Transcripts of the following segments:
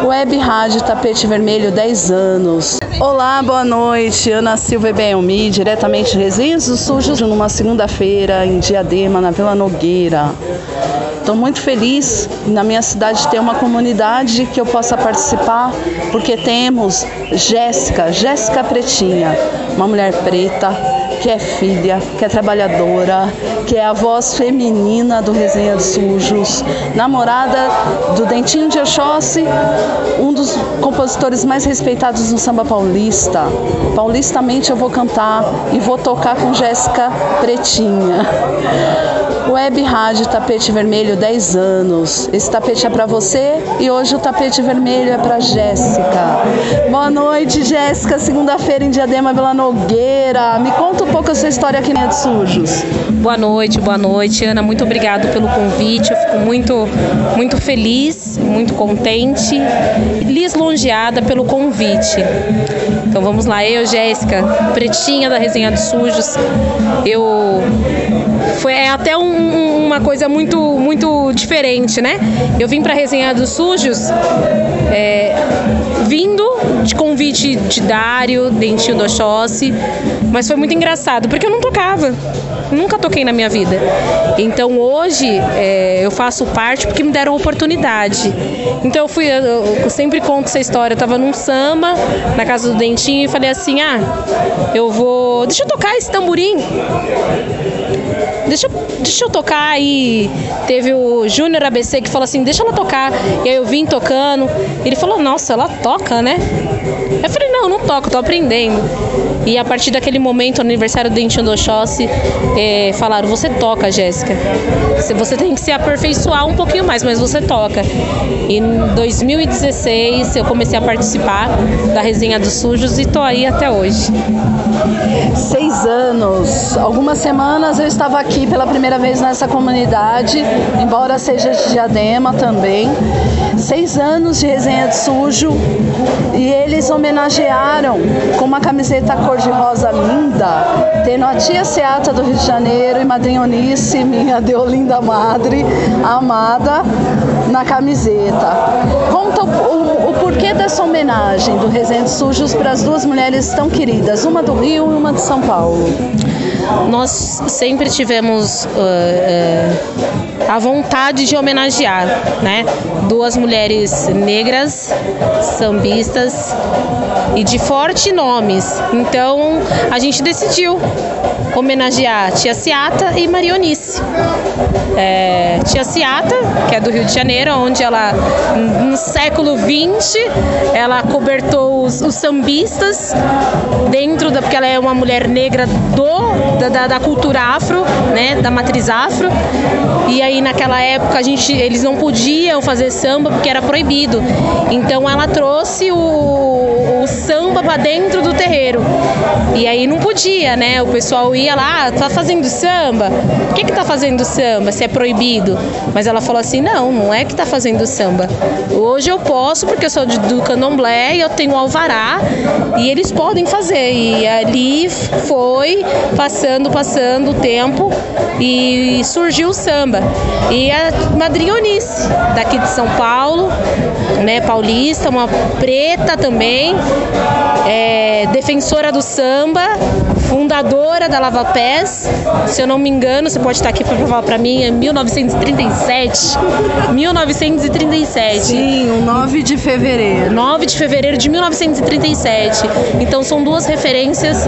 Web Rádio Tapete Vermelho 10 anos. Olá, boa noite. Ana Silva Belmi, diretamente de Resenhas do Sujos, numa segunda-feira em Diadema, na Vila Nogueira. Estou muito feliz na minha cidade ter uma comunidade que eu possa participar, porque temos Jéssica, Jéssica Pretinha, uma mulher preta, que é filha, que é trabalhadora, que é a voz feminina do Resenha de Sujos, namorada do Dentinho de Oxóssi, um dos compositores mais respeitados no samba paulista. Paulistamente eu vou cantar e vou tocar com Jéssica Pretinha. Web Rádio Tapete Vermelho 10 anos. Esse tapete é para você e hoje o tapete vermelho é para Jéssica. Boa noite, Jéssica. Segunda-feira em Diadema Vila Nogueira. Me conta um pouco a sua história aqui de Sujos. Boa noite, boa noite, Ana. Muito obrigado pelo convite. Eu fico muito, muito feliz, muito contente, lisonjeada pelo convite. Então vamos lá, eu, Jéssica, pretinha da Resenha dos Sujos. Eu foi é até um, uma coisa muito, muito diferente, né? Eu vim para a Resenha dos Sujos é, vindo de convite de Dário, Dentinho do Oxóssi, mas foi muito engraçado, porque eu não tocava. Nunca toquei na minha vida. Então hoje é, eu faço parte porque me deram oportunidade. Então eu fui, eu, eu sempre conto essa história. Eu tava num samba na casa do Dentinho e falei assim: ah, eu vou. Deixa eu tocar esse tamborim deixa, deixa eu tocar. aí teve o Júnior ABC que falou assim, deixa ela tocar. E aí eu vim tocando. Ele falou, nossa, ela toca, né? Eu falei, não, não toco, tô aprendendo. E a partir daquele momento, no aniversário do Dentinho Oxóssi, é, falaram, você toca, Jéssica. Você tem que se aperfeiçoar um pouquinho mais, mas você toca. Em 2016 eu comecei a participar da resenha dos sujos e tô aí até hoje. Seis anos. Algumas semanas eu estava aqui pela primeira vez nessa comunidade, embora seja de diadema também. Seis anos de resenha de sujo e eles homenagearam com uma camiseta cor-de-rosa linda, tendo a tia Seata do Rio de Janeiro e Madrinha Onice, minha Deolinda Madre, amada, na camiseta. Conta o, o, porquê dessa homenagem do Resenha Sujos para as duas mulheres tão queridas, uma do Rio e uma de São Paulo. Nós sempre tivemos uh, uh, a vontade de homenagear, né? Duas mulheres negras, sambistas e de fortes nomes. Então a gente decidiu homenagear Tia Ciata e Marionice. É, Tia Ciata, que é do Rio de Janeiro, onde ela, no século XX, ela cobertou os, os sambistas dentro da. porque ela é uma mulher negra do, da, da, da, cultura afro, né? Da matriz afro. E aí naquela época a gente, eles não podiam fazer samba porque era proibido. Então ela trouxe o, o samba para dentro do terreiro. E aí não podia, né? O pessoal ia lá, ah, tá fazendo samba? Por que que tá fazendo samba se é proibido? Mas ela falou assim: "Não, não é que tá fazendo samba. Hoje eu posso porque eu sou de, do Candomblé eu tenho alvará e eles podem fazer". E ali foi passando, passando o tempo e surgiu o samba. E a madrinha Eunice, daqui de São Paulo, né, paulista, uma preta também, é, defensora do samba, fundadora da Lava Pés. Se eu não me engano, você pode estar aqui para falar para mim, é 1937. 1937. Sim, o 9 de fevereiro. 9 de fevereiro de 1937. Então são duas referências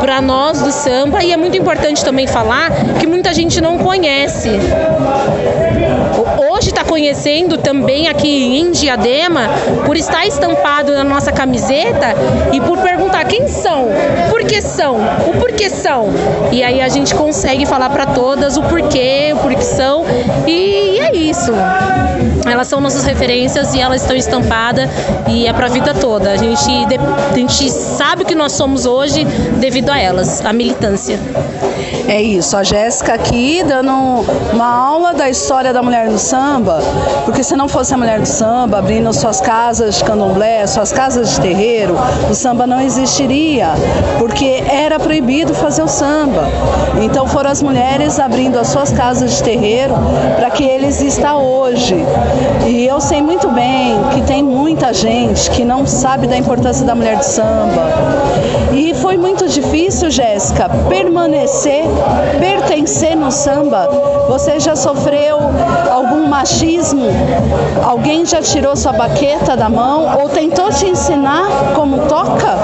para nós do samba e é muito importante também falar que muita gente não conhece hoje está conhecendo também aqui em Diadema, por estar estampado na nossa camiseta e por perguntar quem são, por que são, o porquê são. E aí a gente consegue falar para todas o porquê, o porquê são, e é isso. Elas são nossas referências e elas estão estampadas e é para a vida toda. A gente, a gente sabe o que nós somos hoje devido a elas, a militância. É isso, a Jéssica aqui dando uma aula da história da mulher do samba, porque se não fosse a mulher do samba abrindo suas casas de candomblé, suas casas de terreiro, o samba não existiria, porque era proibido fazer o samba. Então foram as mulheres abrindo as suas casas de terreiro para que ele exista hoje. E eu sei muito bem que tem muita gente que não sabe da importância da mulher do samba. E foi muito difícil, Jéssica, permanecer, pertencer no samba. Você já sofreu algum machismo? Alguém já tirou sua baqueta da mão ou tentou te ensinar como toca?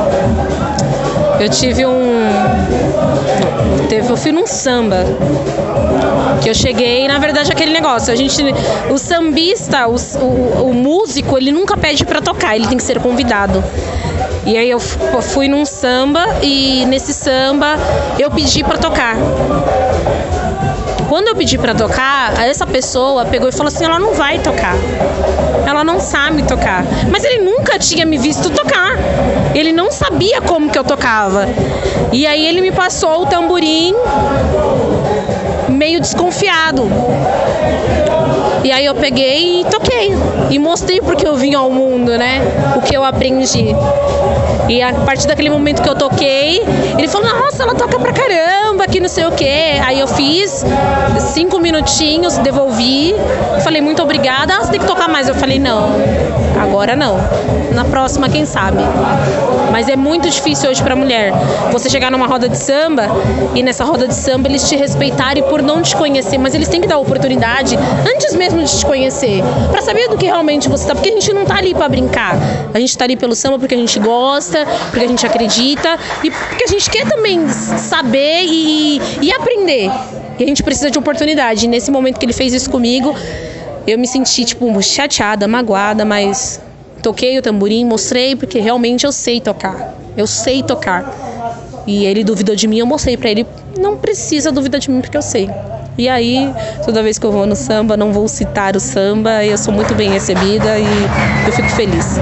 Eu tive um. Teve, eu fui num samba. Que eu cheguei, na verdade, aquele negócio. A gente. O sambista, o, o, o músico, ele nunca pede para tocar, ele tem que ser convidado. E aí eu fui num samba e nesse samba eu pedi para tocar. Quando eu pedi para tocar, essa pessoa pegou e falou assim: ela não vai tocar. Ela não sabe tocar. Mas ele nunca tinha me visto tocar. Ele não sabia como que eu tocava. E aí ele me passou o tamborim meio desconfiado. E aí eu peguei e toquei. E mostrei porque eu vim ao mundo, né? O que eu aprendi. E a partir daquele momento que eu toquei, ele falou: Nossa, ela toca pra caramba, que não sei o quê. Aí eu fiz cinco minutinhos, devolvi. Falei: Muito obrigada. Ah, você tem que tocar mais. Eu falei: Não, agora não. Na próxima, quem sabe. Mas é muito difícil hoje pra mulher você chegar numa roda de samba e nessa roda de samba eles te respeitarem por não te conhecer, mas eles têm que dar oportunidade antes mesmo de te conhecer, para saber do que realmente você tá, porque a gente não tá ali para brincar. A gente tá ali pelo samba porque a gente gosta, porque a gente acredita e porque a gente quer também saber e, e aprender. E a gente precisa de oportunidade. E nesse momento que ele fez isso comigo, eu me senti tipo chateada, magoada, mas toquei o tamborim, mostrei porque realmente eu sei tocar. Eu sei tocar. E ele duvidou de mim, eu mostrei para ele, não precisa duvidar de mim porque eu sei. E aí, toda vez que eu vou no samba, não vou citar o samba, eu sou muito bem recebida e eu fico feliz.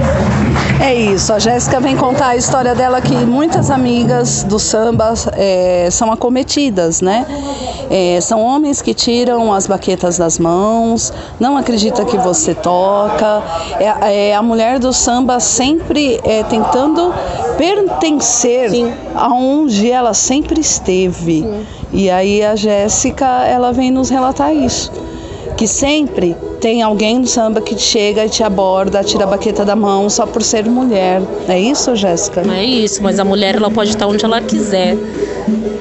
É isso, a Jéssica vem contar a história dela que muitas amigas do samba é, são acometidas, né? É, são homens que tiram as baquetas das mãos, não acredita que você toca. É, é a mulher do samba sempre é, tentando pertencer Sim. aonde ela sempre esteve. Sim. E aí a Jéssica, ela vem nos relatar isso. Que sempre tem alguém no samba que chega e te aborda, tira a baqueta da mão só por ser mulher. É isso, Jéssica? É isso, mas a mulher ela pode estar onde ela quiser.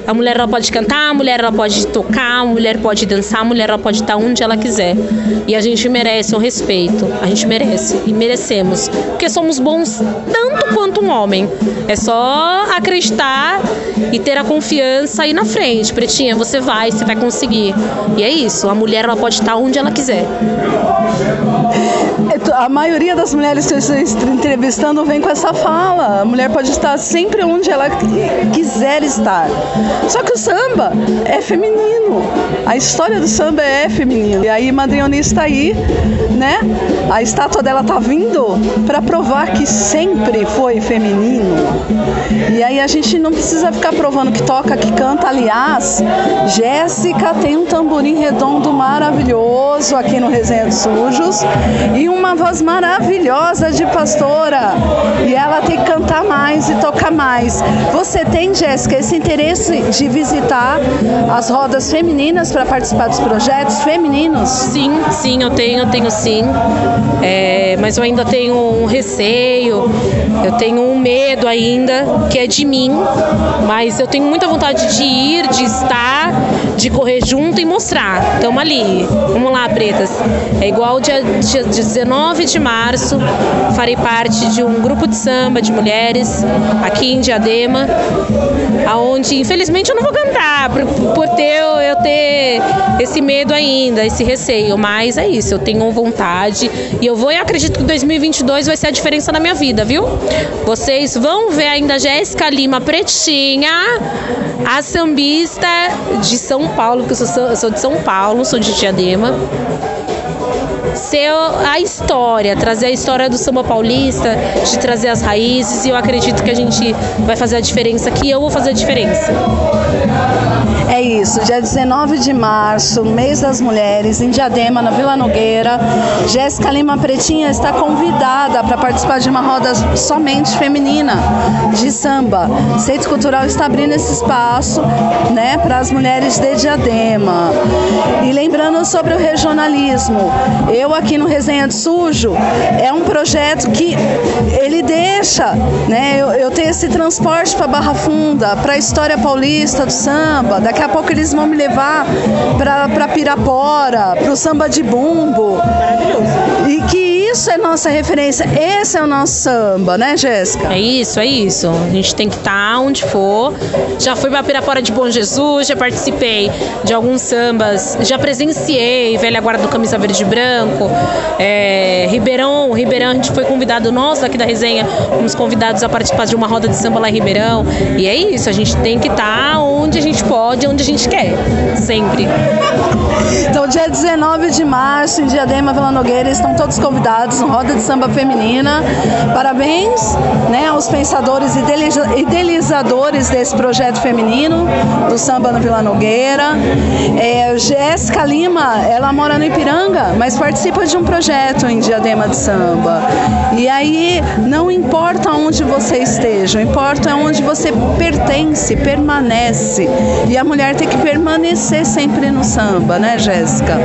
A mulher ela pode cantar, a mulher ela pode tocar, a mulher pode dançar, a mulher ela pode estar onde ela quiser. E a gente merece o respeito. A gente merece e merecemos, porque somos bons tanto quanto um homem. É só acreditar e ter a confiança aí na frente, pretinha, você vai, você vai conseguir. E é isso, a mulher ela pode estar onde ela quiser. É, a maioria das mulheres que eu estou entrevistando vem com essa fala. A mulher pode estar sempre onde ela quiser estar. Só que o samba é feminino. A história do samba é feminino. E aí Madrione está aí, né? A estátua dela tá vindo para provar que sempre foi feminino. E aí a gente não precisa ficar provando que toca, que canta. Aliás, Jéssica tem um tamborim redondo maravilhoso aqui no Resenha dos Sujos e uma voz maravilhosa de pastora. E ela tem que cantar mais e tocar mais. Você tem, Jéssica, esse interesse de visitar as rodas femininas para participar dos projetos femininos? Sim, sim, eu tenho, tenho sim. É, mas eu ainda tenho um receio, eu tenho um medo ainda, que é de mim, mas eu tenho muita vontade de ir, de estar, de correr junto e mostrar. Estamos ali. Vamos lá, pretas. É igual dia, dia 19 de março, farei parte de um grupo de samba de mulheres aqui em Diadema, aonde infelizmente eu não vou cantar por, por ter eu ter esse medo ainda, esse receio, mas é isso, eu tenho vontade e eu vou e acredito que 2022 vai ser a diferença na minha vida, viu? Vocês vão ver ainda Jéssica Lima Pretinha, a sambista de São Paulo, porque eu sou, eu sou de São Paulo, sou de Diadema ser a história, trazer a história do samba paulista, de trazer as raízes, e eu acredito que a gente vai fazer a diferença, que eu vou fazer a diferença. É isso, dia 19 de março, mês das mulheres, em Diadema, na Vila Nogueira. Jéssica Lima Pretinha está convidada para participar de uma roda somente feminina de samba. Centro Cultural está abrindo esse espaço né, para as mulheres de Diadema. E lembrando sobre o regionalismo, eu aqui no Resenha de Sujo, é um projeto que ele deixa, né, eu, eu tenho esse transporte para Barra Funda, para a história paulista do samba, daqui a pouco eles vão me levar para Pirapora, para o samba de bumbo. E que isso é nossa referência, esse é o nosso samba, né, Jéssica? É isso, é isso. A gente tem que estar tá onde for. Já fui para Pirapora de Bom Jesus, já participei de alguns sambas, já presenciei Velha Guarda do Camisa Verde e Branco, é, Ribeirão, Ribeirão, a gente foi convidado, nós aqui da resenha, fomos convidados a participar de uma roda de samba lá em Ribeirão. E é isso, a gente tem que estar tá onde a gente pode, onde a gente quer, sempre. Então, dia 19 de março, em Diadema, Vila Nogueira, estão todos convidados no Roda de Samba Feminina. Parabéns né, aos pensadores e idealizadores desse projeto feminino do samba no Vila Nogueira. É, Jéssica Lima, ela mora no Ipiranga, mas participa de um projeto em Diadema de Samba. E aí não importa onde você esteja, importa onde você pertence, permanece. E a mulher tem que permanecer sempre no samba, né, Jéssica?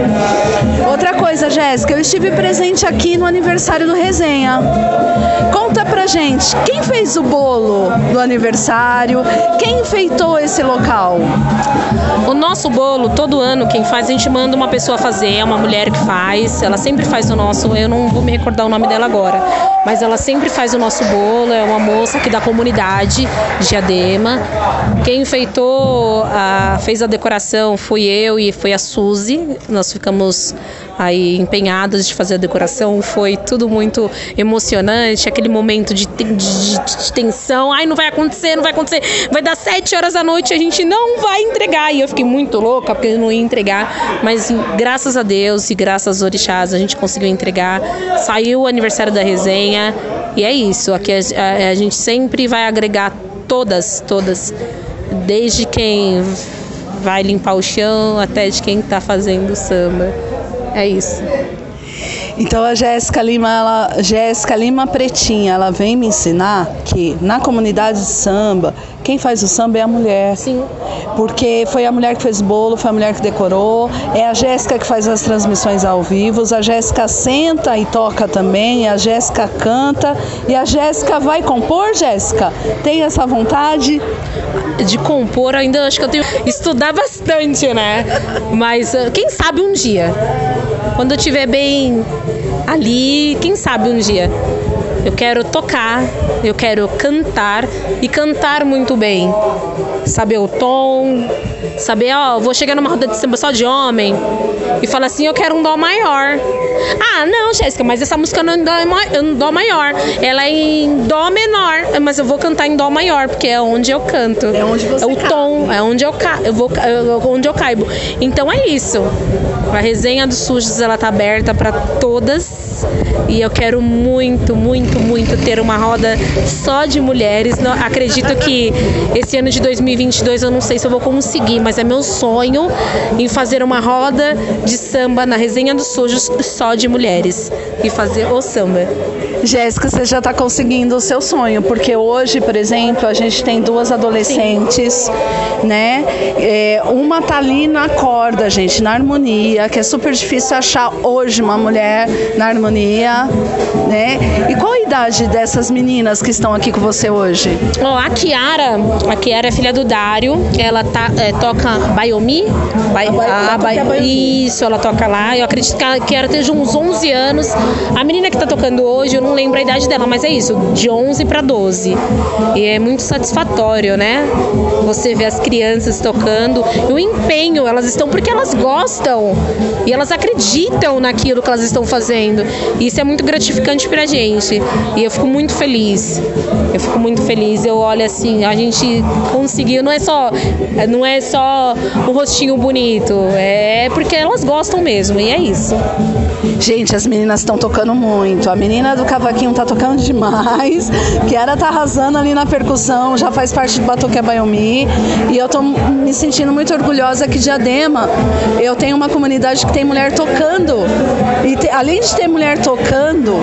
Outra coisa, Jéssica, eu estive presente aqui no no aniversário do Resenha. Conta pra gente, quem fez o bolo do aniversário? Quem enfeitou esse local? O nosso bolo, todo ano, quem faz, a gente manda uma pessoa fazer, é uma mulher que faz, ela sempre faz o nosso, eu não vou me recordar o nome dela agora, mas ela sempre faz o nosso bolo, é uma moça aqui da comunidade de Diadema. Quem enfeitou, a, fez a decoração fui eu e foi a Suzy, nós ficamos aí empenhadas de fazer a decoração. Foi tudo muito emocionante, aquele momento de, de, de, tensão. Ai, não vai acontecer, não vai acontecer. Vai dar sete horas da noite a gente não vai entregar. E eu fiquei muito louca porque eu não ia entregar. Mas graças a Deus e graças aos orixás a gente conseguiu entregar. Saiu o aniversário da resenha. E é isso. Aqui a, a, a gente sempre vai agregar todas, todas. Desde quem vai limpar o chão até de quem está fazendo samba. É isso. Então a Jéssica Lima, ela, Jéssica Lima Pretinha, ela vem me ensinar que na comunidade de samba, quem faz o samba é a mulher. Sim. Porque foi a mulher que fez o bolo, foi a mulher que decorou, é a Jéssica que faz as transmissões ao vivo, a Jéssica senta e toca também, a Jéssica canta e a Jéssica vai compor, Jéssica? Tem essa vontade? De compor, ainda acho que eu tenho que estudar bastante, né? Mas ah, quem sabe um dia. Quando eu estiver bem ali, quem sabe um dia. Eu quero tocar, eu quero cantar e cantar muito bem. Saber o tom, saber, ó, vou chegar numa roda de samba só de homem e falar assim, eu quero um dó maior. Ah, não, Jéssica, mas essa música não é em dó maior, ela é em dó menor, mas eu vou cantar em dó maior porque é onde eu canto. É onde você É o tom, é onde eu, ca... eu vou onde eu caibo. Então é isso. A resenha dos sujos ela tá aberta para todas e eu quero muito, muito, muito ter uma roda só de mulheres. acredito que esse ano de 2022 eu não sei se eu vou conseguir, mas é meu sonho em fazer uma roda de samba na resenha dos sujos só de mulheres e fazer o samba. Jéssica, você já está conseguindo o seu sonho, porque hoje, por exemplo, a gente tem duas adolescentes, né? É, uma tá ali na corda, gente, na harmonia, que é super difícil achar hoje uma mulher na harmonia, né? E qual a idade dessas meninas que estão aqui com você hoje? Oh, a Kiara, a Kiara é filha do Dário, ela tá, é, toca Baiomi, Bai, a, a, isso, ela toca lá. Eu acredito que a Kiara esteja uns 11 anos. A menina que está tocando hoje, eu não lembro a idade dela, mas é isso, de 11 para 12. E é muito satisfatório, né? Você vê as crianças tocando, e o empenho, elas estão porque elas gostam e elas acreditam naquilo que elas estão fazendo. E isso é muito gratificante pra gente. E eu fico muito feliz. Eu fico muito feliz. Eu olho assim, a gente conseguiu, não é só não é só um rostinho bonito, é porque elas gostam mesmo, e é isso. Gente, as meninas estão tocando muito. A menina do cavaquinho tá tocando demais. Kiara tá arrasando ali na percussão, já faz parte do Batuque Abayomi. E eu tô me sentindo muito orgulhosa que Diadema, eu tenho uma comunidade que tem mulher tocando. E te, além de ter mulher tocando,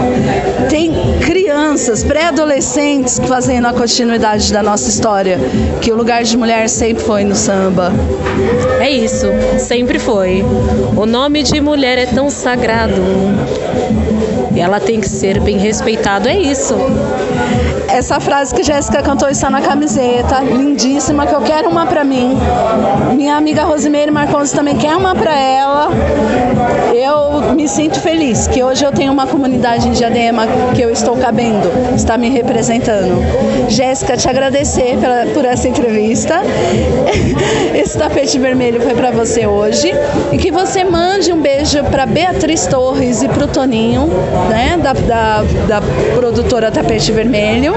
tem crianças, pré-adolescentes fazendo a continuidade da nossa história. Que o lugar de mulher sempre foi no samba. É isso, sempre foi. O nome de mulher é tão sagrado. Ela tem que ser bem respeitado, é isso. Essa frase que Jéssica cantou está na camiseta, lindíssima, que eu quero uma para mim. Minha amiga Rosimeire Marcondes também quer uma para ela. Eu me sinto feliz que hoje eu tenho uma comunidade em Diadema que eu estou cabendo, está me representando. Jéssica, te agradecer pela, por essa entrevista. Esse tapete vermelho foi para você hoje e que você mande um beijo para Beatriz Torres e para o Toninho, né, da, da, da produtora Tapete Vermelho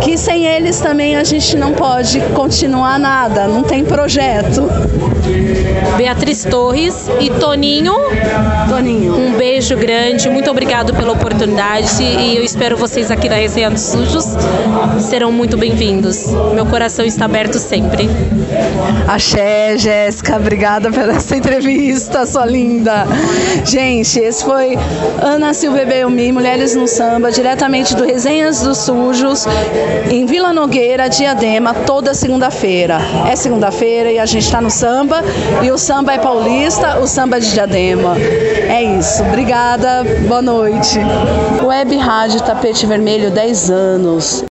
que sem eles também a gente não pode continuar nada, não tem projeto. Beatriz Torres e Toninho. Toninho. Um beijo grande, muito obrigado pela oportunidade e eu espero vocês aqui na Resenha dos Sujos. Serão muito bem-vindos. Meu coração está aberto sempre. Axé, Jéssica, obrigada pela essa entrevista, sua linda. Gente, esse foi Ana Silva Belmi, Mulheres no Samba, diretamente do Resenhas dos Sujos, em Vila Nogueira, Diadema, toda segunda-feira. É segunda-feira e a gente está no e o samba é paulista, o samba é de Diadema. É isso. Obrigada. Boa noite. Web Rádio Tapete Vermelho 10 anos.